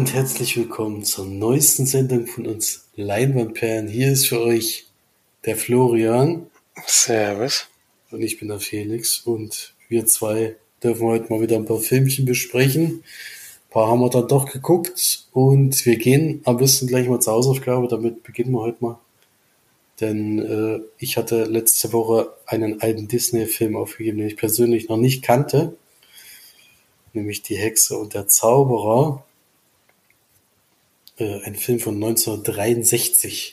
und herzlich willkommen zur neuesten Sendung von uns Leinwandperlen. Hier ist für euch der Florian. Servus. Und ich bin der Felix und wir zwei dürfen heute mal wieder ein paar Filmchen besprechen. Ein paar haben wir dann doch geguckt und wir gehen am besten gleich mal zur Hausaufgabe. Damit beginnen wir heute mal. Denn äh, ich hatte letzte Woche einen alten Disney-Film aufgegeben, den ich persönlich noch nicht kannte. Nämlich Die Hexe und der Zauberer. Äh, ein Film von 1963.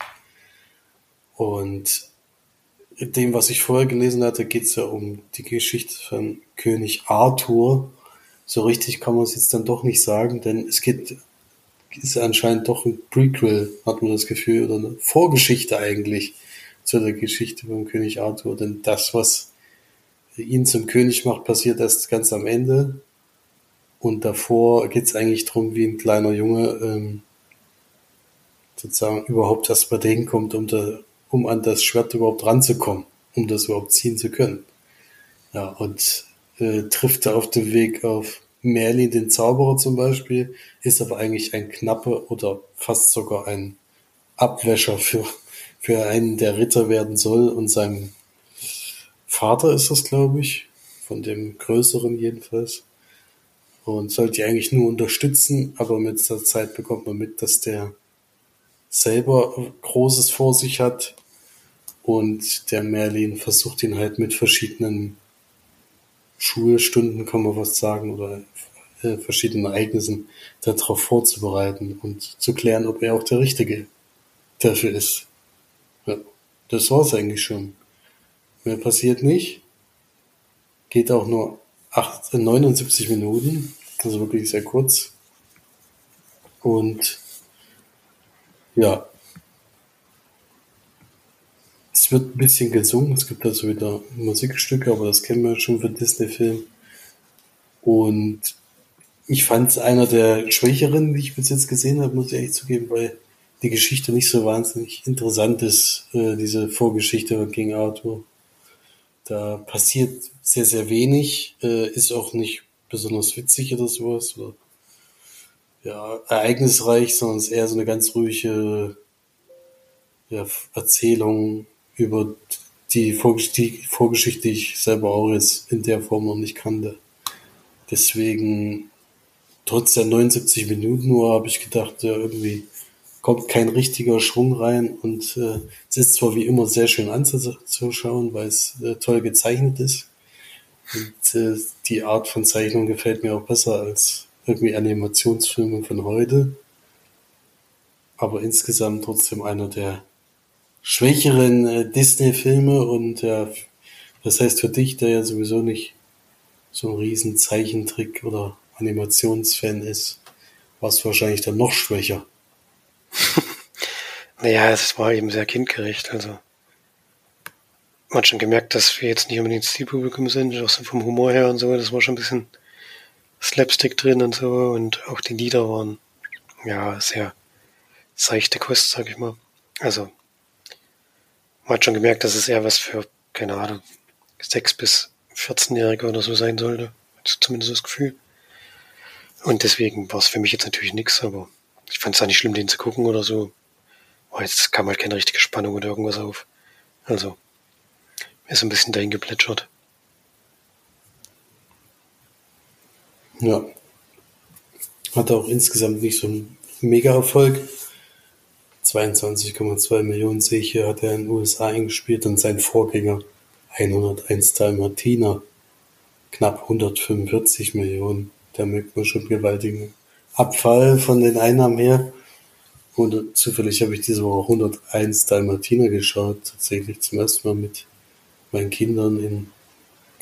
Und dem, was ich vorher gelesen hatte, geht es ja um die Geschichte von König Arthur. So richtig kann man es jetzt dann doch nicht sagen, denn es geht, ist anscheinend doch ein Prequel, hat man das Gefühl, oder eine Vorgeschichte eigentlich zu der Geschichte von König Arthur. Denn das, was ihn zum König macht, passiert erst ganz am Ende. Und davor geht es eigentlich darum, wie ein kleiner Junge ähm, sozusagen überhaupt erst bei denen kommt, um da um an das Schwert überhaupt ranzukommen, um das überhaupt ziehen zu können. Ja, und äh, trifft er auf dem Weg auf Merlin den Zauberer zum Beispiel, ist aber eigentlich ein Knappe oder fast sogar ein Abwäscher für, für einen, der Ritter werden soll und seinem Vater ist das, glaube ich, von dem Größeren jedenfalls. Und sollte eigentlich nur unterstützen, aber mit der Zeit bekommt man mit, dass der selber Großes vor sich hat und der Merlin versucht ihn halt mit verschiedenen Schulstunden, kann man was sagen, oder äh, verschiedenen Ereignissen darauf vorzubereiten und zu klären, ob er auch der Richtige dafür ist. Ja, das war's eigentlich schon. Mehr passiert nicht. Geht auch nur 8, 79 Minuten, also wirklich sehr kurz. Und ja. Es wird ein bisschen gesungen. Es gibt also wieder Musikstücke, aber das kennen wir schon für Disney-Film. Und ich fand es einer der schwächeren, die ich bis jetzt gesehen habe, muss ich echt zugeben, weil die Geschichte nicht so wahnsinnig interessant ist, äh, diese Vorgeschichte von King Arthur. Da passiert sehr, sehr wenig, äh, ist auch nicht besonders witzig oder sowas. Oder ja, ereignisreich, sondern es ist eher so eine ganz ruhige ja, Erzählung über die, Vorges die Vorgeschichte, die ich selber auch jetzt in der Form noch nicht kannte. Deswegen, trotz der 79 Minuten nur, habe ich gedacht, ja, irgendwie kommt kein richtiger Schwung rein und äh, es ist zwar wie immer sehr schön anzuschauen, weil es äh, toll gezeichnet ist. Und äh, die Art von Zeichnung gefällt mir auch besser als irgendwie Animationsfilme von heute. Aber insgesamt trotzdem einer der schwächeren äh, Disney-Filme und ja, das heißt für dich, der ja sowieso nicht so ein riesen Zeichentrick oder Animationsfan ist, war es wahrscheinlich dann noch schwächer. naja, es war eben sehr kindgerecht, also man hat schon gemerkt, dass wir jetzt nicht unbedingt Zielpublikum sind, auch so vom Humor her und so, das war schon ein bisschen Slapstick drin und so und auch die Lieder waren ja sehr seichte Kost, sag ich mal. Also man hat schon gemerkt, dass es eher was für, keine Ahnung, 6 bis 14-Jährige oder so sein sollte. Zumindest das Gefühl. Und deswegen war es für mich jetzt natürlich nichts, aber ich fand es auch nicht schlimm, den zu gucken oder so. Aber jetzt kam halt keine richtige Spannung oder irgendwas auf. Also, mir ist ein bisschen dahin geplätschert. Ja. Hatte auch insgesamt nicht so einen Mega-Erfolg. 22,2 Millionen sehe ich hier, hat er in den USA eingespielt und sein Vorgänger 101 Dalmatiner knapp 145 Millionen. Da merkt man schon gewaltigen Abfall von den Einnahmen her. Und zufällig habe ich diese Woche 101 Dalmatiner geschaut, tatsächlich zum ersten Mal mit meinen Kindern in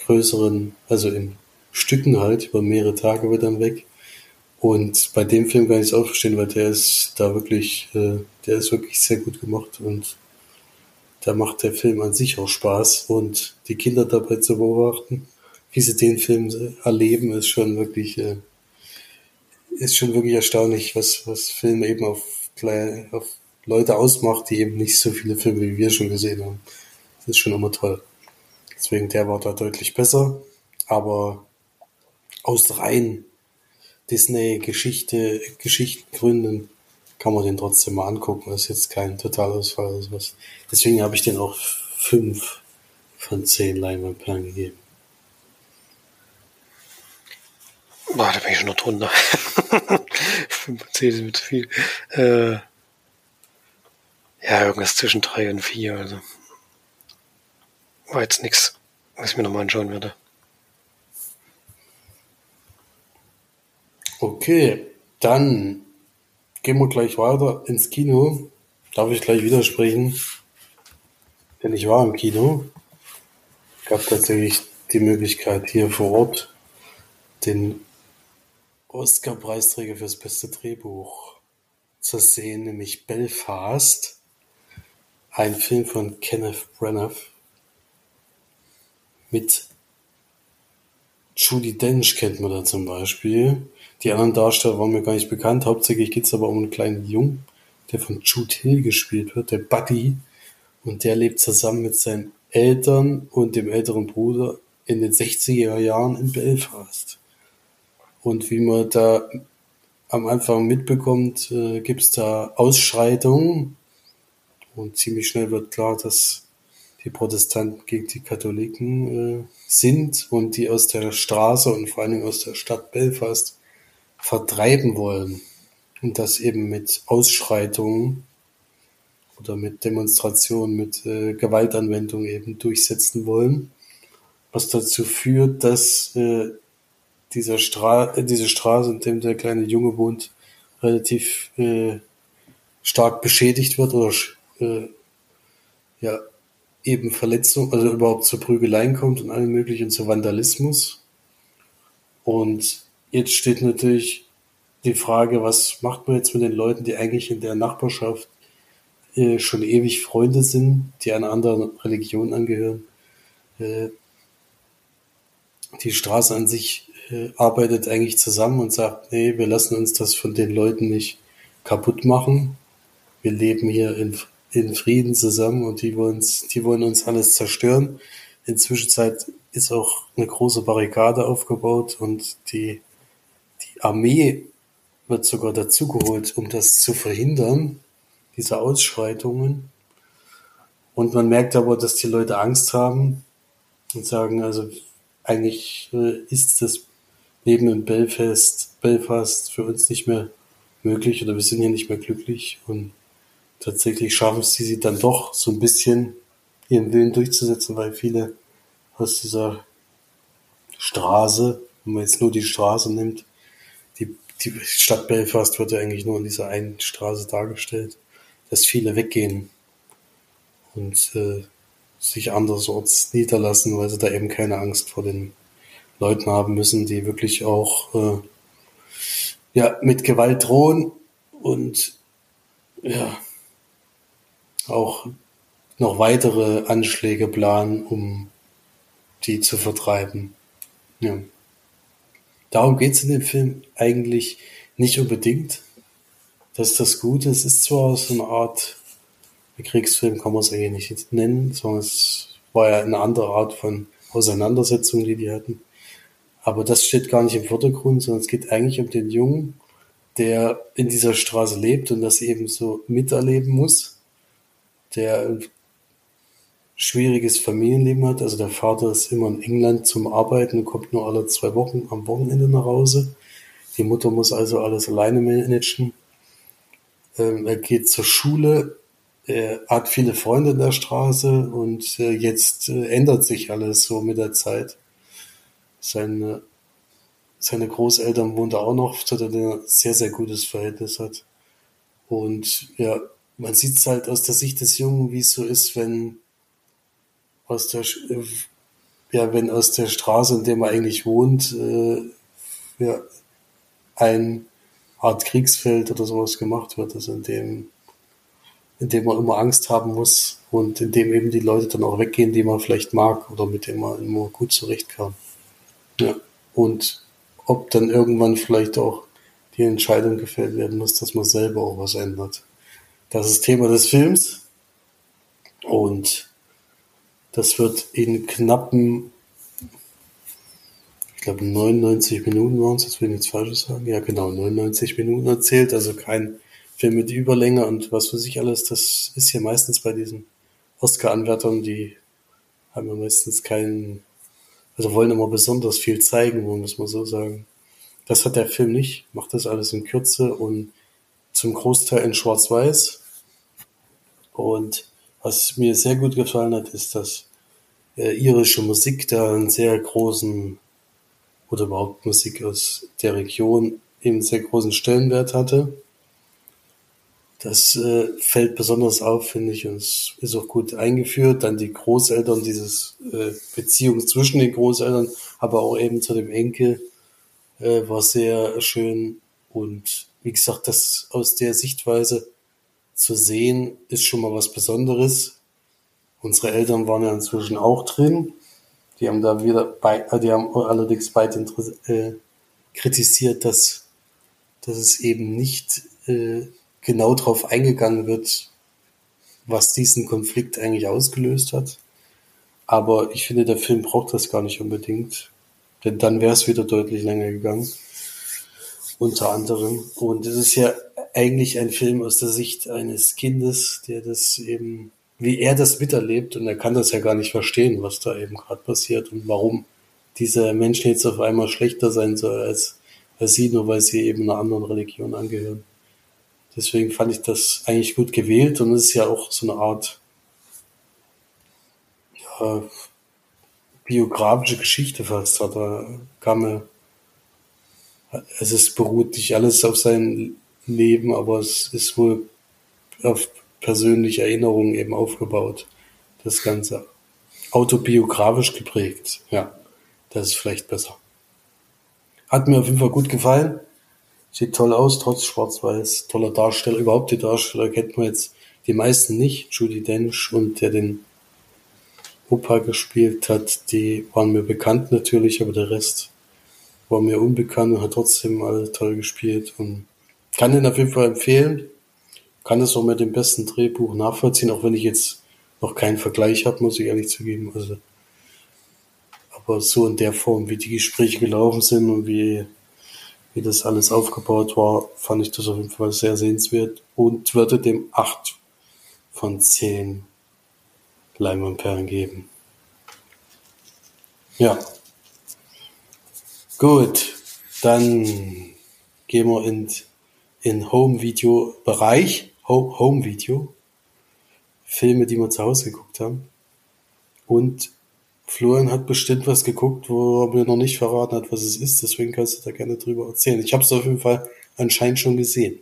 größeren, also in Stücken halt, über mehrere Tage wird dann weg. Und bei dem Film kann ich es auch verstehen, weil der ist da wirklich, äh, der ist wirklich sehr gut gemacht und da macht der Film an sich auch Spaß und die Kinder dabei zu beobachten, wie sie den Film erleben, ist schon wirklich, äh, ist schon wirklich erstaunlich, was, was Filme eben auf, auf Leute ausmacht, die eben nicht so viele Filme wie wir schon gesehen haben. Das ist schon immer toll. Deswegen der war da deutlich besser, aber aus rein Disney-Geschichte, Geschichten gründen, kann man den trotzdem mal angucken. Das ist jetzt kein Totalausfall oder sowas. Deswegen habe ich den auch fünf von zehn Leinwandperlen gegeben. Boah, da bin ich schon noch drunter. 5 von 10 ist mir zu viel. Äh, ja, irgendwas zwischen 3 und 4, also. War jetzt nix, was ich mir nochmal anschauen werde. Okay, dann gehen wir gleich weiter ins Kino. Darf ich gleich widersprechen? Denn ich war im Kino. Gab tatsächlich die Möglichkeit hier vor Ort den Oscar-Preisträger fürs beste Drehbuch zu sehen, nämlich Belfast. Ein Film von Kenneth Branagh mit Judy Dench kennt man da zum Beispiel. Die anderen Darsteller waren mir gar nicht bekannt. Hauptsächlich geht es aber um einen kleinen Jungen, der von Jude Hill gespielt wird, der Buddy. Und der lebt zusammen mit seinen Eltern und dem älteren Bruder in den 60er Jahren in Belfast. Und wie man da am Anfang mitbekommt, äh, gibt es da Ausschreitungen. Und ziemlich schnell wird klar, dass die Protestanten gegen die Katholiken äh, sind und die aus der Straße und vor allen Dingen aus der Stadt Belfast vertreiben wollen. Und das eben mit Ausschreitungen oder mit Demonstrationen, mit äh, Gewaltanwendung eben durchsetzen wollen. Was dazu führt, dass äh, dieser Stra äh, diese Straße, in dem der kleine Junge wohnt, relativ äh, stark beschädigt wird oder äh, ja eben Verletzung, also überhaupt zu Prügeleien kommt und allem möglichen zu Vandalismus. Und jetzt steht natürlich die Frage, was macht man jetzt mit den Leuten, die eigentlich in der Nachbarschaft äh, schon ewig Freunde sind, die einer anderen Religion angehören. Äh, die Straße an sich äh, arbeitet eigentlich zusammen und sagt, nee, wir lassen uns das von den Leuten nicht kaputt machen. Wir leben hier in in Frieden zusammen und die wollen, die wollen uns alles zerstören. Inzwischen ist auch eine große Barrikade aufgebaut und die, die Armee wird sogar dazugeholt, um das zu verhindern, diese Ausschreitungen. Und man merkt aber, dass die Leute Angst haben und sagen, also eigentlich äh, ist das Leben in Belfast, Belfast für uns nicht mehr möglich oder wir sind hier nicht mehr glücklich und tatsächlich schaffen sie sie dann doch so ein bisschen ihren Willen durchzusetzen, weil viele aus dieser Straße, wenn man jetzt nur die Straße nimmt, die, die Stadt Belfast wird ja eigentlich nur in dieser einen Straße dargestellt, dass viele weggehen und äh, sich andersorts niederlassen, weil sie da eben keine Angst vor den Leuten haben müssen, die wirklich auch äh, ja mit Gewalt drohen und ja auch noch weitere Anschläge planen, um die zu vertreiben. Ja. Darum geht's in dem Film eigentlich nicht unbedingt. Das ist das Gute. Es ist zwar so eine Art Kriegsfilm, kann man es eigentlich nicht nennen, sondern es war ja eine andere Art von Auseinandersetzung, die die hatten. Aber das steht gar nicht im Vordergrund, sondern es geht eigentlich um den Jungen, der in dieser Straße lebt und das eben so miterleben muss der ein schwieriges Familienleben hat. Also der Vater ist immer in England zum Arbeiten und kommt nur alle zwei Wochen am Wochenende nach Hause. Die Mutter muss also alles alleine managen. Ähm, er geht zur Schule, er hat viele Freunde in der Straße und äh, jetzt äh, ändert sich alles so mit der Zeit. Seine, seine Großeltern wohnen da auch noch, so dass er ein sehr, sehr gutes Verhältnis hat. Und ja, man sieht es halt aus der Sicht des Jungen, wie es so ist, wenn aus der ja, wenn aus der Straße, in der man eigentlich wohnt, äh, ja, ein Art Kriegsfeld oder sowas gemacht wird, also in dem, in dem man immer Angst haben muss und in dem eben die Leute dann auch weggehen, die man vielleicht mag oder mit denen man immer gut zurechtkam. Ja. Und ob dann irgendwann vielleicht auch die Entscheidung gefällt werden muss, dass man selber auch was ändert. Das ist Thema des Films. Und das wird in knappen, ich glaube 99 Minuten waren es, jetzt will ich nichts Falsches sagen. Ja, genau, 99 Minuten erzählt, also kein Film mit Überlänge und was für sich alles. Das ist ja meistens bei diesen Oscar-Anwärtern, die haben ja meistens keinen, also wollen immer besonders viel zeigen, muss man so sagen. Das hat der Film nicht, macht das alles in Kürze und zum Großteil in Schwarz-Weiß. Und was mir sehr gut gefallen hat, ist, dass äh, irische Musik da einen sehr großen oder überhaupt Musik aus der Region eben sehr großen Stellenwert hatte. Das äh, fällt besonders auf, finde ich, und es ist auch gut eingeführt. Dann die Großeltern, dieses äh, Beziehung zwischen den Großeltern, aber auch eben zu dem Enkel äh, war sehr schön. Und wie gesagt, das aus der Sichtweise zu sehen, ist schon mal was Besonderes. Unsere Eltern waren ja inzwischen auch drin. Die haben da wieder bei, äh, die haben allerdings beide äh, kritisiert, dass, dass es eben nicht äh, genau darauf eingegangen wird, was diesen Konflikt eigentlich ausgelöst hat. Aber ich finde, der Film braucht das gar nicht unbedingt. Denn dann wäre es wieder deutlich länger gegangen. Unter anderem. Und es ist ja eigentlich ein Film aus der Sicht eines Kindes, der das eben, wie er das miterlebt. Und er kann das ja gar nicht verstehen, was da eben gerade passiert und warum dieser Mensch jetzt auf einmal schlechter sein soll als, als sie, nur weil sie eben einer anderen Religion angehören. Deswegen fand ich das eigentlich gut gewählt und es ist ja auch so eine Art ja, biografische Geschichte fast. Da kam er, es beruht nicht alles auf sein Leben, aber es ist wohl auf persönliche Erinnerungen eben aufgebaut. Das Ganze. Autobiografisch geprägt. Ja, das ist vielleicht besser. Hat mir auf jeden Fall gut gefallen. Sieht toll aus, trotz Schwarz-Weiß. Toller Darsteller. Überhaupt die Darsteller kennt man jetzt die meisten nicht. Judy Dench und der den Opa gespielt hat, die waren mir bekannt natürlich, aber der Rest war mir unbekannt und hat trotzdem alle toll gespielt und kann den auf jeden Fall empfehlen. Kann es auch mit dem besten Drehbuch nachvollziehen, auch wenn ich jetzt noch keinen Vergleich habe, muss ich ehrlich zugeben. Also, aber so in der Form, wie die Gespräche gelaufen sind und wie wie das alles aufgebaut war, fand ich das auf jeden Fall sehr sehenswert und würde dem acht von zehn Leinwandperlen geben. Ja. Gut, dann gehen wir in, in Home-Video-Bereich. Home-Video. Filme, die wir zu Hause geguckt haben. Und Florian hat bestimmt was geguckt, wo er mir noch nicht verraten hat, was es ist. Deswegen kannst du da gerne drüber erzählen. Ich habe es auf jeden Fall anscheinend schon gesehen.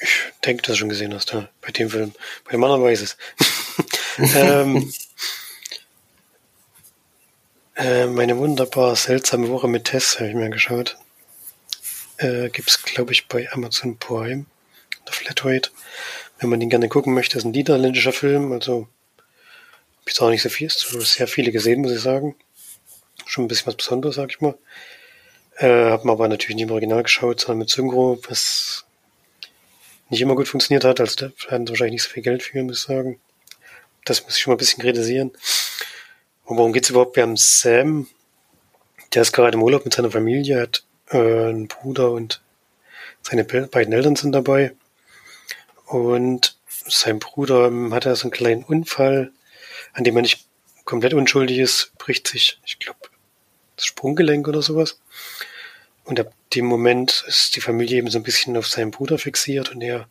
Ich denke, dass du schon gesehen hast, ja. Bei dem Film. Bei dem anderen weiß es. ähm, äh, meine wunderbar seltsame Woche mit Tess habe ich mir angeschaut. Äh, Gibt es, glaube ich, bei Amazon Prime. Der Flatrate. Wenn man den gerne gucken möchte, ist ein niederländischer Film, also jetzt auch nicht so viel, sehr viele gesehen, muss ich sagen. Schon ein bisschen was Besonderes, sag ich mal. Äh, hab mir aber natürlich nicht im Original geschaut, sondern mit Synchro, was nicht immer gut funktioniert hat. Also da hatten sie wahrscheinlich nicht so viel Geld für, muss ich sagen. Das muss ich schon mal ein bisschen kritisieren. Und worum geht's überhaupt? Wir haben Sam, der ist gerade im Urlaub mit seiner Familie, hat äh, einen Bruder und seine beiden Eltern sind dabei. Und sein Bruder ähm, hatte so einen kleinen Unfall an dem er nicht komplett unschuldig ist, bricht sich, ich glaube, das Sprunggelenk oder sowas. Und ab dem Moment ist die Familie eben so ein bisschen auf seinen Bruder fixiert und er,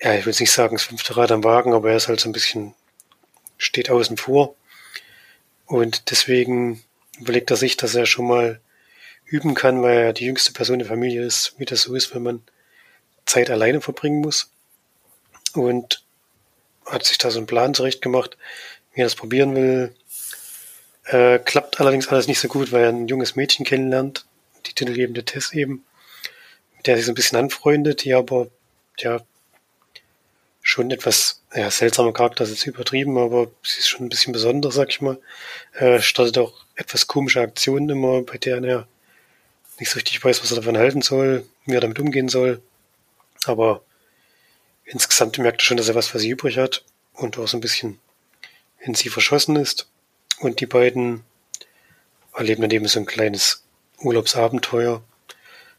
ja, ich will nicht sagen, das fünfte Rad am Wagen, aber er ist halt so ein bisschen, steht außen vor. Und deswegen überlegt er sich, dass er schon mal üben kann, weil er die jüngste Person der Familie ist, wie das so ist, wenn man Zeit alleine verbringen muss. Und hat sich da so einen Plan zurecht gemacht, wie er das probieren will. Äh, klappt allerdings alles nicht so gut, weil er ein junges Mädchen kennenlernt, die titelgebende Tess eben, mit der er sich so ein bisschen anfreundet, die aber, ja, schon etwas, ja, seltsamer Charakter ist jetzt übertrieben, aber sie ist schon ein bisschen besonders, sag ich mal. Äh, startet auch etwas komische Aktionen immer, bei denen er nicht so richtig weiß, was er davon halten soll, wie er damit umgehen soll. Aber insgesamt merkt er schon, dass er was für sie übrig hat und auch so ein bisschen in sie verschossen ist. Und die beiden erleben dann eben so ein kleines Urlaubsabenteuer,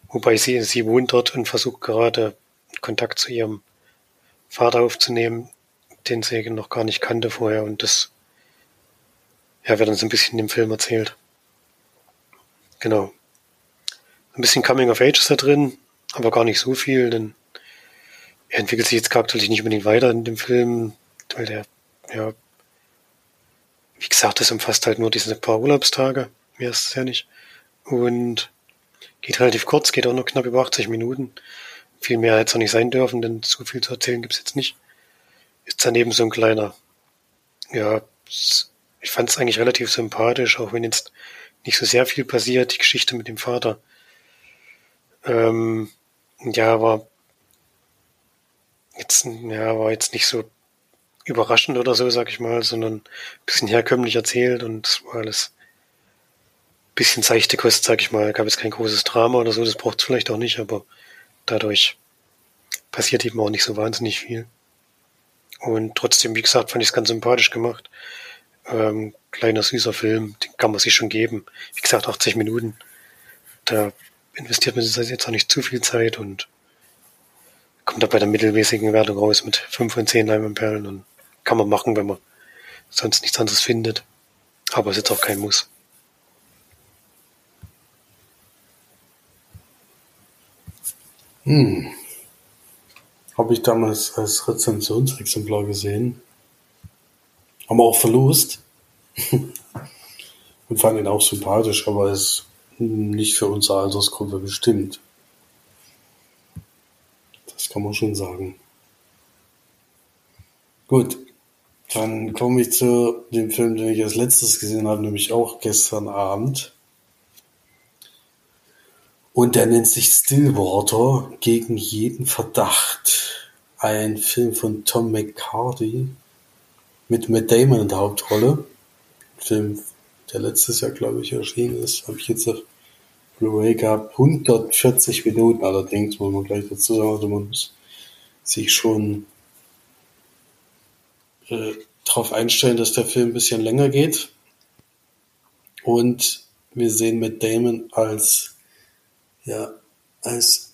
wobei sie, sie wohnt dort und versucht gerade Kontakt zu ihrem Vater aufzunehmen, den sie noch gar nicht kannte vorher und das ja, wird so ein bisschen im Film erzählt. Genau. Ein bisschen Coming of Age ist da drin, aber gar nicht so viel, denn er entwickelt sich jetzt charakterlich nicht unbedingt weiter in dem Film, weil der, ja, wie gesagt, das umfasst halt nur diese paar Urlaubstage. Mehr ist es ja nicht. Und geht relativ kurz, geht auch nur knapp über 80 Minuten. Viel mehr hätte es auch nicht sein dürfen, denn so viel zu erzählen gibt's jetzt nicht. Ist daneben so ein kleiner, ja, ich fand es eigentlich relativ sympathisch, auch wenn jetzt nicht so sehr viel passiert, die Geschichte mit dem Vater. Ähm, ja, war jetzt, ja, war jetzt nicht so überraschend oder so, sag ich mal, sondern ein bisschen herkömmlich erzählt und es war alles ein bisschen seichte Kost, sag ich mal. Gab jetzt kein großes Drama oder so, das braucht es vielleicht auch nicht, aber dadurch passiert eben auch nicht so wahnsinnig viel. Und trotzdem, wie gesagt, fand ich es ganz sympathisch gemacht. Ähm, kleiner süßer Film, den kann man sich schon geben. Wie gesagt, 80 Minuten. Da investiert man jetzt auch nicht zu viel Zeit und kommt da bei der mittelmäßigen Wertung raus mit 5 von 10 Leinwandperlen und kann man machen, wenn man sonst nichts anderes findet. Aber ist jetzt auch kein Muss. Hm. Habe ich damals als Rezensionsexemplar gesehen. Haben wir auch verlost. Und fand ihn auch sympathisch, aber ist nicht für unsere Altersgruppe bestimmt. Das kann man schon sagen. Gut, dann komme ich zu dem Film, den ich als letztes gesehen habe, nämlich auch gestern Abend. Und der nennt sich Stillwater gegen jeden Verdacht. Ein Film von Tom McCarthy mit Matt Damon in der Hauptrolle. Film, der letztes Jahr, glaube ich, erschienen ist, habe ich jetzt auf Blu-ray gehabt. 140 Minuten allerdings, muss man gleich dazu sagen. Also man muss sich schon äh, darauf einstellen, dass der Film ein bisschen länger geht. Und wir sehen mit Damon als, ja, als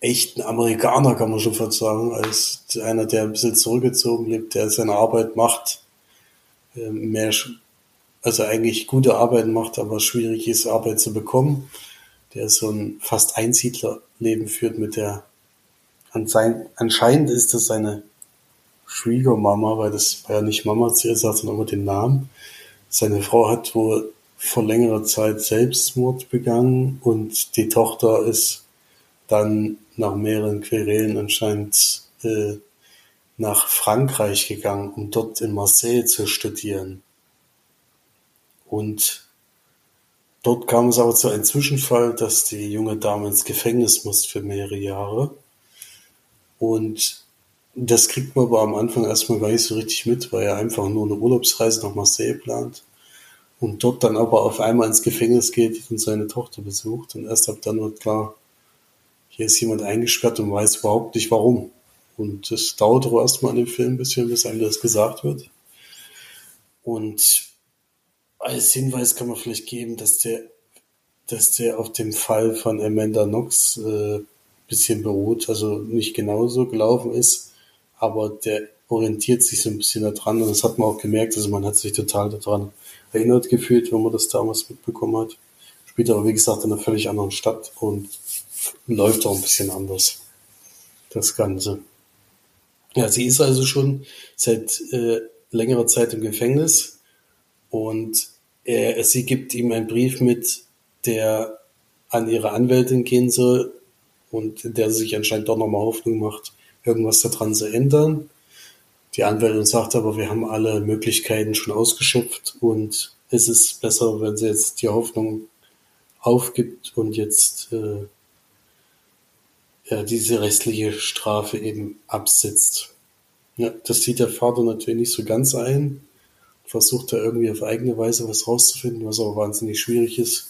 echten Amerikaner, kann man schon fast sagen, als einer, der ein bisschen zurückgezogen lebt, der seine Arbeit macht, äh, mehr, also eigentlich gute Arbeit macht, aber schwierig ist, Arbeit zu bekommen, der so ein fast Einsiedlerleben führt mit der, anscheinend ist das seine Schwiegermama, weil das war ja nicht Mama zu ihr, sagt sondern immer den Namen. Seine Frau hat wohl vor längerer Zeit Selbstmord begangen und die Tochter ist dann nach mehreren Querelen anscheinend äh, nach Frankreich gegangen, um dort in Marseille zu studieren. Und dort kam es aber zu einem Zwischenfall, dass die junge Dame ins Gefängnis muss für mehrere Jahre. Und das kriegt man aber am Anfang erstmal gar nicht so richtig mit, weil er einfach nur eine Urlaubsreise nach Marseille plant und dort dann aber auf einmal ins Gefängnis geht und seine Tochter besucht und erst ab dann wird klar, hier ist jemand eingesperrt und weiß überhaupt nicht warum. Und das dauert auch erstmal an dem Film ein bisschen, bis einem das gesagt wird. Und als Hinweis kann man vielleicht geben, dass der, dass der auf dem Fall von Amanda Knox äh, bisschen beruht, also nicht genauso gelaufen ist, aber der orientiert sich so ein bisschen daran und das hat man auch gemerkt, also man hat sich total daran erinnert gefühlt, wenn man das damals mitbekommen hat. Spielt aber wie gesagt in einer völlig anderen Stadt und läuft auch ein bisschen anders, das Ganze. Ja, sie ist also schon seit äh, längerer Zeit im Gefängnis und er, sie gibt ihm einen Brief mit, der an ihre Anwältin gehen soll und der sich anscheinend doch nochmal Hoffnung macht, irgendwas daran zu ändern. Die Anwältin sagt aber, wir haben alle Möglichkeiten schon ausgeschöpft und es ist besser, wenn sie jetzt die Hoffnung aufgibt und jetzt äh, ja, diese restliche Strafe eben absitzt. Ja, das sieht der Vater natürlich nicht so ganz ein, versucht da irgendwie auf eigene Weise was rauszufinden, was aber wahnsinnig schwierig ist.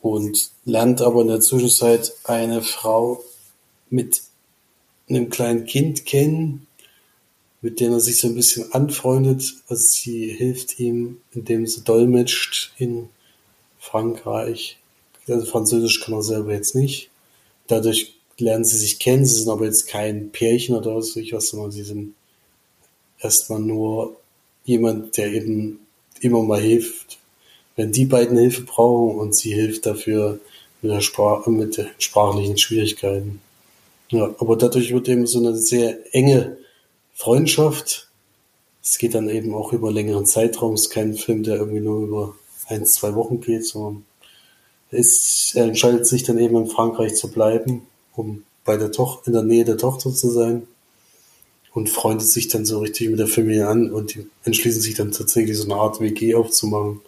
Und lernt aber in der Zwischenzeit eine Frau mit einem kleinen Kind kennen, mit dem er sich so ein bisschen anfreundet. Also sie hilft ihm, indem sie dolmetscht in Frankreich. Also Französisch kann er selber jetzt nicht. Dadurch lernen sie sich kennen. Sie sind aber jetzt kein Pärchen oder was weiß ich was, sondern sie sind erstmal nur jemand, der eben immer mal hilft, wenn die beiden Hilfe brauchen und sie hilft dafür mit der Sprache, mit den sprachlichen Schwierigkeiten. Ja, aber dadurch wird eben so eine sehr enge Freundschaft. Es geht dann eben auch über längeren Zeitraum. Es ist kein Film, der irgendwie nur über ein, zwei Wochen geht, sondern ist, er entscheidet sich dann eben in Frankreich zu bleiben, um bei der Tochter, in der Nähe der Tochter zu sein und freundet sich dann so richtig mit der Familie an und die entschließen sich dann tatsächlich so eine Art WG aufzumachen,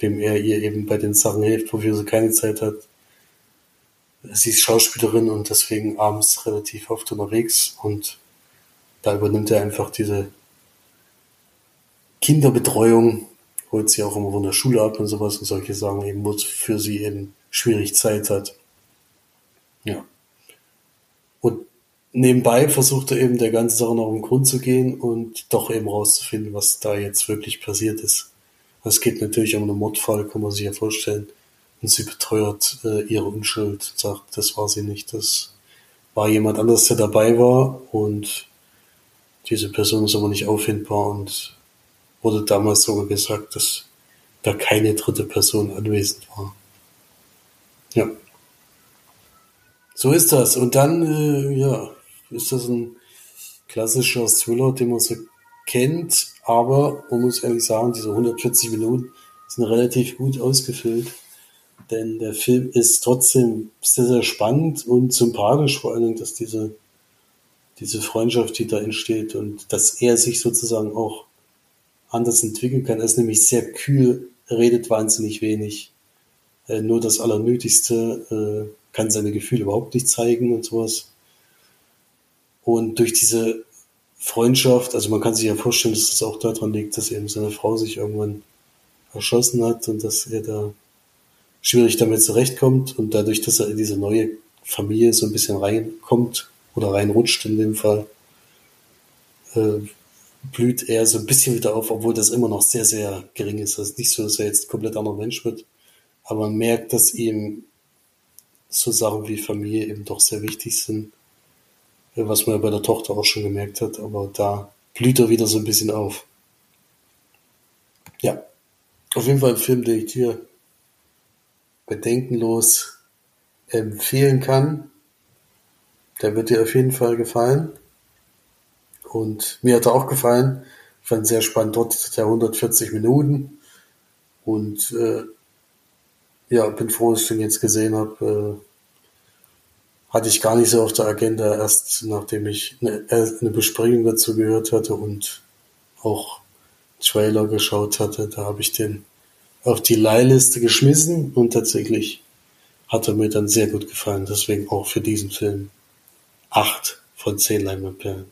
dem er ihr eben bei den Sachen hilft, wofür sie keine Zeit hat. Sie ist Schauspielerin und deswegen abends relativ oft unterwegs und da übernimmt er einfach diese Kinderbetreuung, holt sie auch immer von der Schule ab und sowas und solche Sachen eben, für sie eben schwierig Zeit hat. Ja. Und nebenbei versucht er eben der ganzen Sache noch auf den Grund zu gehen und doch eben rauszufinden, was da jetzt wirklich passiert ist. Es geht natürlich um einen Mordfall, kann man sich ja vorstellen. Und sie beteuert äh, ihre Unschuld, sagt, das war sie nicht, das war jemand anderes, der dabei war und diese Person ist aber nicht auffindbar und wurde damals sogar gesagt, dass da keine dritte Person anwesend war. Ja. So ist das. Und dann, äh, ja, ist das ein klassischer Thriller, den man so kennt, aber man muss ehrlich sagen, diese 140 Minuten sind relativ gut ausgefüllt, denn der Film ist trotzdem sehr, sehr spannend und sympathisch, vor allem, dass diese, diese Freundschaft, die da entsteht und dass er sich sozusagen auch anders entwickeln kann. Er ist nämlich sehr kühl, redet wahnsinnig wenig, äh, nur das Allernötigste, äh, kann seine Gefühle überhaupt nicht zeigen und sowas. Und durch diese Freundschaft, also man kann sich ja vorstellen, dass das auch daran liegt, dass eben seine Frau sich irgendwann erschossen hat und dass er da schwierig damit zurechtkommt und dadurch, dass er in diese neue Familie so ein bisschen reinkommt oder reinrutscht in dem Fall, äh, blüht er so ein bisschen wieder auf, obwohl das immer noch sehr, sehr gering ist. Das ist nicht so, dass er jetzt komplett anderer Mensch wird, aber man merkt, dass ihm so Sachen wie Familie eben doch sehr wichtig sind was man ja bei der Tochter auch schon gemerkt hat, aber da blüht er wieder so ein bisschen auf. Ja, auf jeden Fall ein Film, den ich dir bedenkenlos empfehlen kann. Der wird dir auf jeden Fall gefallen. Und mir hat er auch gefallen. Ich fand sehr spannend. Dort der 140 Minuten. Und äh, ja, bin froh, dass ich den jetzt gesehen habe. Äh, hatte ich gar nicht so auf der Agenda, erst nachdem ich eine, eine Besprechung dazu gehört hatte und auch Trailer geschaut hatte. Da habe ich den auf die Leihliste geschmissen und tatsächlich hat er mir dann sehr gut gefallen. Deswegen auch für diesen Film acht von zehn Leinwandperlen.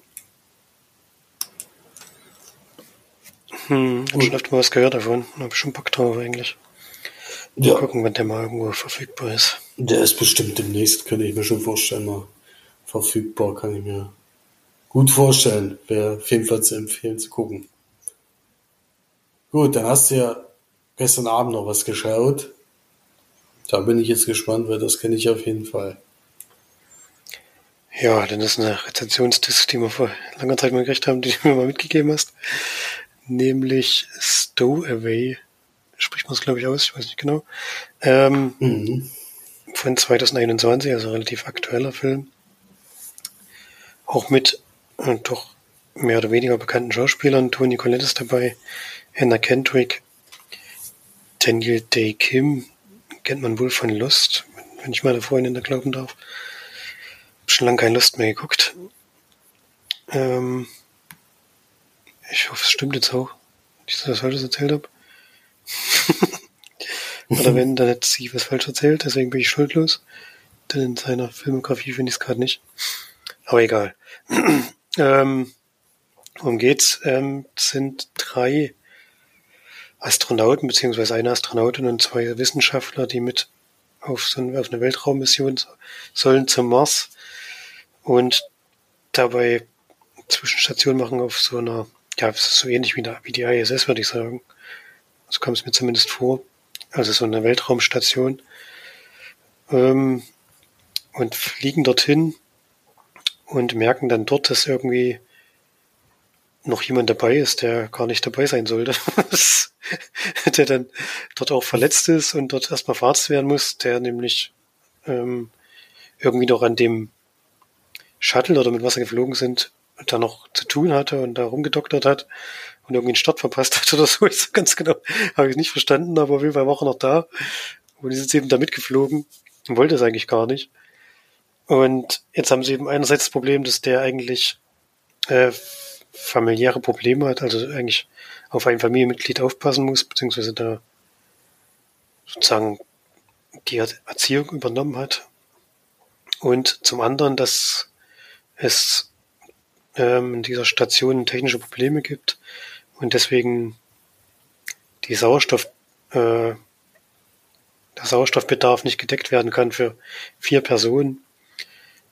Hm, hab schon öfter mal was gehört davon. Hab schon Bock drauf eigentlich. Mal ja. gucken, wann der mal irgendwo verfügbar ist. Der ist bestimmt demnächst, könnte ich mir schon vorstellen, mal verfügbar, kann ich mir gut vorstellen. Wäre auf jeden Fall zu empfehlen zu gucken. Gut, dann hast du ja gestern Abend noch was geschaut. Da bin ich jetzt gespannt, weil das kenne ich auf jeden Fall. Ja, dann ist eine Rezensionsdisk, die wir vor langer Zeit mal gekriegt haben, die du mir mal mitgegeben hast. Nämlich Stowaway spricht man es, glaube ich, aus, ich weiß nicht genau. Ähm, mhm. Von 2021, also relativ aktueller Film. Auch mit äh, doch mehr oder weniger bekannten Schauspielern. Tony Collette ist dabei, Anna Kendrick, Daniel Day Kim, kennt man wohl von Lust, wenn ich meiner Freundin da glauben darf. Schon lange keine Lust mehr geguckt. Ähm, ich hoffe, es stimmt jetzt auch, dass ich das falsch erzählt habe. Oder wenn, dann hat sie was falsch erzählt, deswegen bin ich schuldlos. Denn in seiner Filmografie finde ich es gerade nicht. Aber egal. ähm, worum geht's? Ähm, sind drei Astronauten, beziehungsweise eine Astronautin und zwei Wissenschaftler, die mit auf, so auf eine Weltraummission sollen zum Mars und dabei Zwischenstation machen auf so einer, ja, so ähnlich wie, der, wie die ISS, würde ich sagen. So kam es mir zumindest vor. also so eine Weltraumstation, ähm, und fliegen dorthin und merken dann dort, dass irgendwie noch jemand dabei ist, der gar nicht dabei sein sollte, der dann dort auch verletzt ist und dort erstmal verarzt werden muss, der nämlich ähm, irgendwie noch an dem Shuttle oder mit was er geflogen sind, da noch zu tun hatte und da rumgedoktert hat und irgendwie einen Start verpasst hat oder so. Ich ganz genau, habe ich nicht verstanden, aber auf jeden Fall war er noch da und die sind eben da mitgeflogen und wollte es eigentlich gar nicht. Und jetzt haben sie eben einerseits das Problem, dass der eigentlich äh, familiäre Probleme hat, also eigentlich auf ein Familienmitglied aufpassen muss, beziehungsweise da sozusagen die Erziehung übernommen hat. Und zum anderen, dass es ähm, in dieser Station technische Probleme gibt und deswegen die Sauerstoff, äh, der Sauerstoffbedarf nicht gedeckt werden kann für vier Personen,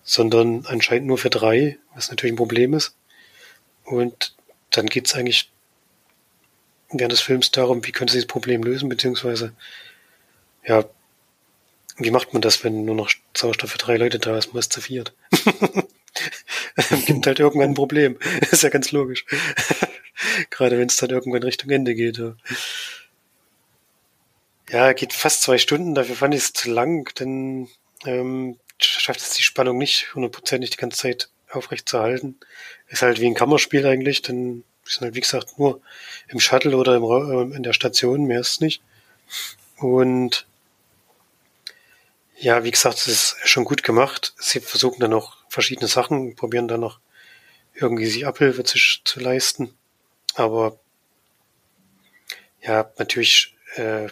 sondern anscheinend nur für drei, was natürlich ein Problem ist. Und dann geht es eigentlich während des Films darum, wie könnte sie das Problem lösen, beziehungsweise ja, wie macht man das, wenn nur noch Sauerstoff für drei Leute da ist, man ist zu viert. gibt halt irgendwann ein Problem. ist ja ganz logisch. Gerade wenn es dann irgendwann Richtung Ende geht. Ja. ja, geht fast zwei Stunden, dafür fand ich es zu lang, denn ähm, schafft es die Spannung nicht hundertprozentig die ganze Zeit aufrecht zu halten. Ist halt wie ein Kammerspiel eigentlich, denn wir sind halt wie gesagt nur im Shuttle oder im, äh, in der Station, mehr ist es nicht. Und ja, wie gesagt, es ist schon gut gemacht. Sie versuchen dann auch verschiedene Sachen, probieren dann noch irgendwie sich Abhilfe zu, zu leisten. Aber ja, natürlich äh,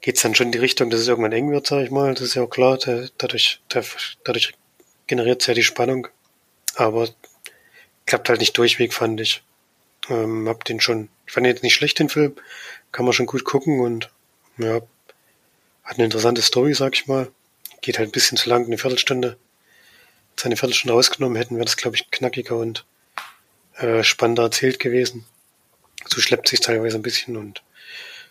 geht dann schon in die Richtung, dass es irgendwann eng wird, sag ich mal. Das ist ja auch klar. Der, dadurch, der, dadurch generiert ja die Spannung. Aber klappt halt nicht durchweg, fand ich. Ähm, hab den schon, ich fand jetzt nicht schlecht, den Film. Kann man schon gut gucken und ja, hat eine interessante Story, sag ich mal. Geht halt ein bisschen zu lang, eine Viertelstunde. Seine Viertelstunde rausgenommen hätten, wäre das, glaube ich, knackiger und äh, spannender erzählt gewesen. So schleppt sich teilweise ein bisschen und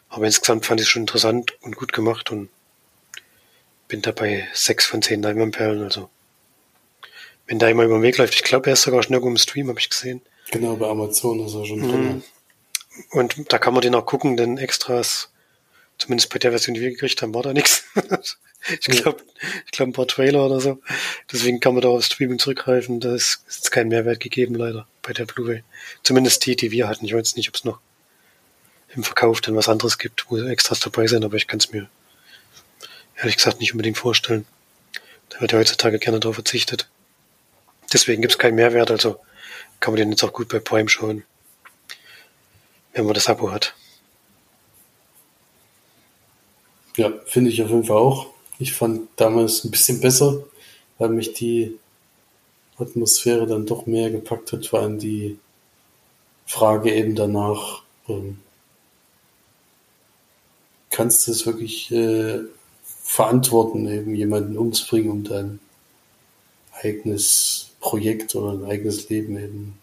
aber insgesamt fand ich es schon interessant und gut gemacht und bin dabei sechs von zehn Diamond-Perlen, also wenn da immer über den Weg läuft. Ich glaube, er ist sogar schon irgendwo im Stream, habe ich gesehen. Genau, bei Amazon ist er schon drin. Mhm. Und da kann man den auch gucken, denn Extras, zumindest bei der Version, die wir gekriegt haben, war da nichts. ich glaube, ich glaube ein paar Trailer oder so. Deswegen kann man da auf Streaming zurückgreifen. Da ist, ist kein Mehrwert gegeben, leider, bei der Blu-ray. Zumindest die, die wir hatten. Ich weiß nicht, ob es noch im Verkauf dann was anderes gibt, wo Extras dabei sind, aber ich kann es mir ehrlich gesagt nicht unbedingt vorstellen. Da wird ja heutzutage gerne darauf verzichtet. Deswegen gibt es keinen Mehrwert, also kann man den jetzt auch gut bei Prime schauen, wenn man das Abo hat. Ja, finde ich auf jeden Fall auch. Ich fand damals ein bisschen besser, weil mich die Atmosphäre dann doch mehr gepackt hat, vor allem die Frage eben danach, ähm, kannst du es wirklich äh, verantworten, eben jemanden umzubringen, um dein eigenes Projekt oder ein eigenes Leben eben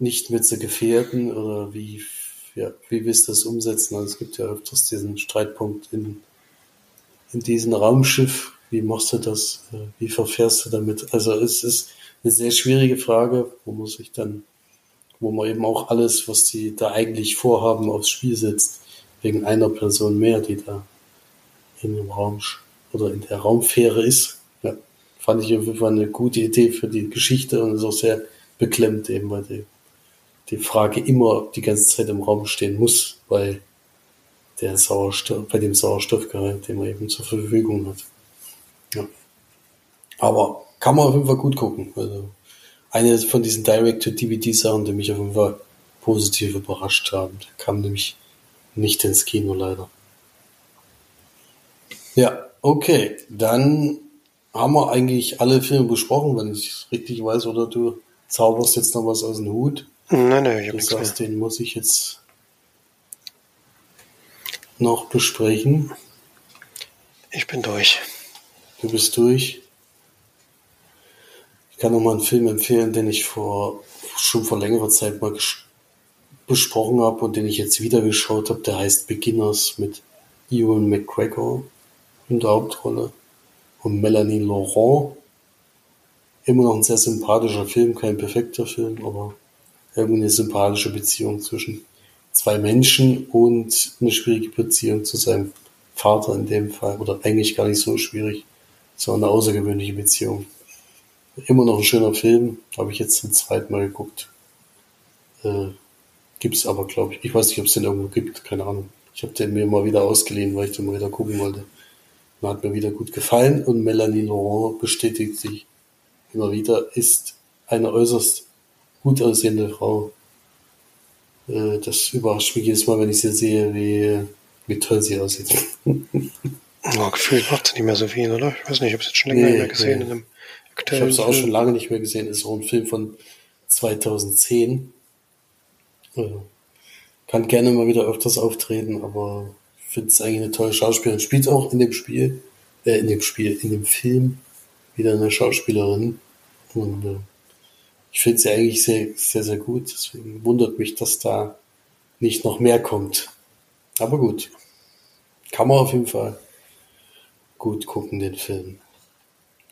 nicht mehr zu gefährden oder wie, ja, wie willst du das umsetzen? Also es gibt ja öfters diesen Streitpunkt in, in diesem Raumschiff. Wie machst du das? Äh, wie verfährst du damit? Also es ist eine sehr schwierige Frage, wo man sich dann, wo man eben auch alles, was die da eigentlich vorhaben, aufs Spiel setzt, wegen einer Person mehr, die da in dem Raum oder in der Raumfähre ist fand ich auf jeden Fall eine gute Idee für die Geschichte und ist auch sehr beklemmt eben, weil die, die Frage immer die ganze Zeit im Raum stehen muss, bei der Sauerstoff, bei dem Sauerstoffgehalt, den man eben zur Verfügung hat. Ja. Aber kann man auf jeden Fall gut gucken. Also eine von diesen Direct-to-DVD-Sachen, die mich auf jeden Fall positiv überrascht haben. Der kam nämlich nicht ins Kino leider. Ja, okay. Dann haben wir eigentlich alle Filme besprochen, wenn ich es richtig weiß, oder du zauberst jetzt noch was aus dem Hut? Nein, nein, ich habe Das heißt, den muss ich jetzt noch besprechen. Ich bin durch. Du bist durch. Ich kann noch mal einen Film empfehlen, den ich vor schon vor längerer Zeit mal besprochen habe und den ich jetzt wieder geschaut habe, der heißt Beginners mit Ewan McGregor in der Hauptrolle und Melanie Laurent. Immer noch ein sehr sympathischer Film, kein perfekter Film, aber irgendwie eine sympathische Beziehung zwischen zwei Menschen und eine schwierige Beziehung zu seinem Vater in dem Fall. Oder eigentlich gar nicht so schwierig, sondern eine außergewöhnliche Beziehung. Immer noch ein schöner Film, habe ich jetzt zum zweiten Mal geguckt. Äh, gibt's aber, glaube ich. Ich weiß nicht, ob es den irgendwo gibt, keine Ahnung. Ich habe den mir mal wieder ausgeliehen, weil ich den mal wieder gucken wollte. Und hat mir wieder gut gefallen und Melanie Laurent bestätigt sich immer wieder, ist eine äußerst gut aussehende Frau. Äh, das überrascht mich jedes Mal, wenn ich sie sehe, wie, wie toll sie aussieht. oh, gefühlt macht sie nicht mehr so viel, oder? Ich weiß nicht, ich habe es jetzt schon länger nee, nicht mehr gesehen. Nee. In einem ich habe es auch schon lange nicht mehr gesehen. Ist auch ein Film von 2010. Also, kann gerne mal wieder öfters auftreten, aber ich finde es eigentlich eine tolle Schauspielerin. Spielt auch in dem Spiel, äh, in dem Spiel, in dem Film wieder eine Schauspielerin. Und äh, ich finde sie eigentlich sehr, sehr, sehr gut. Deswegen wundert mich, dass da nicht noch mehr kommt. Aber gut. Kann man auf jeden Fall gut gucken, den Film.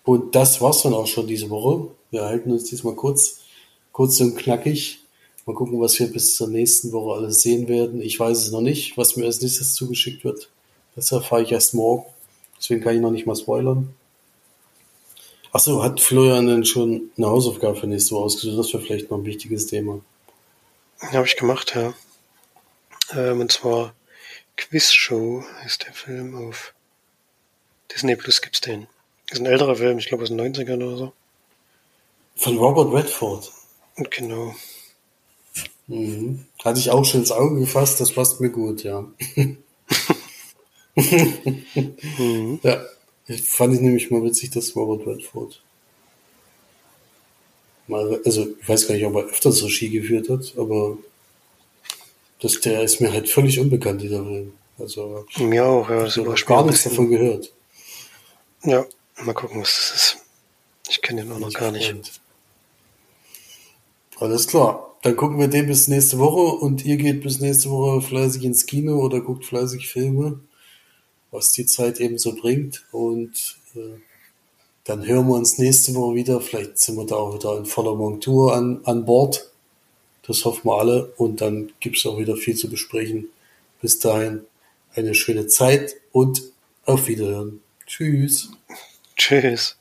Und das war's dann auch schon diese Woche. Wir halten uns diesmal kurz, kurz und knackig. Mal gucken, was wir bis zur nächsten Woche alles sehen werden. Ich weiß es noch nicht, was mir als nächstes zugeschickt wird. Das erfahre ich erst morgen. Deswegen kann ich noch nicht mal spoilern. Achso, hat Florian denn schon eine Hausaufgabe für nächste Woche ausgesucht? Das wäre vielleicht noch ein wichtiges Thema. Habe ich gemacht, ja. Ähm, und zwar Quizshow ist der Film auf Disney Plus gibt's den. Das ist ein älterer Film, ich glaube aus den 90ern oder so. Von Robert Redford. Genau. Mhm. Hatte ich auch schon ins Auge gefasst, das passt mir gut, ja. mhm. Ja. Ich fand ich nämlich mal witzig, dass Robert Redford mal, also ich weiß gar nicht, ob er öfters Regie geführt hat, aber das, der ist mir halt völlig unbekannt, dieser Film. Also mir auch, ja, das also, gar nichts davon gehört. Ja, mal gucken, was das ist. Ich kenne den auch noch gar nicht. Alles klar. Dann gucken wir den bis nächste Woche und ihr geht bis nächste Woche fleißig ins Kino oder guckt fleißig Filme was die Zeit eben so bringt. Und äh, dann hören wir uns nächste Woche wieder. Vielleicht sind wir da auch wieder in voller Montur an, an Bord. Das hoffen wir alle. Und dann gibt es auch wieder viel zu besprechen. Bis dahin eine schöne Zeit und auf Wiederhören. Tschüss. Tschüss.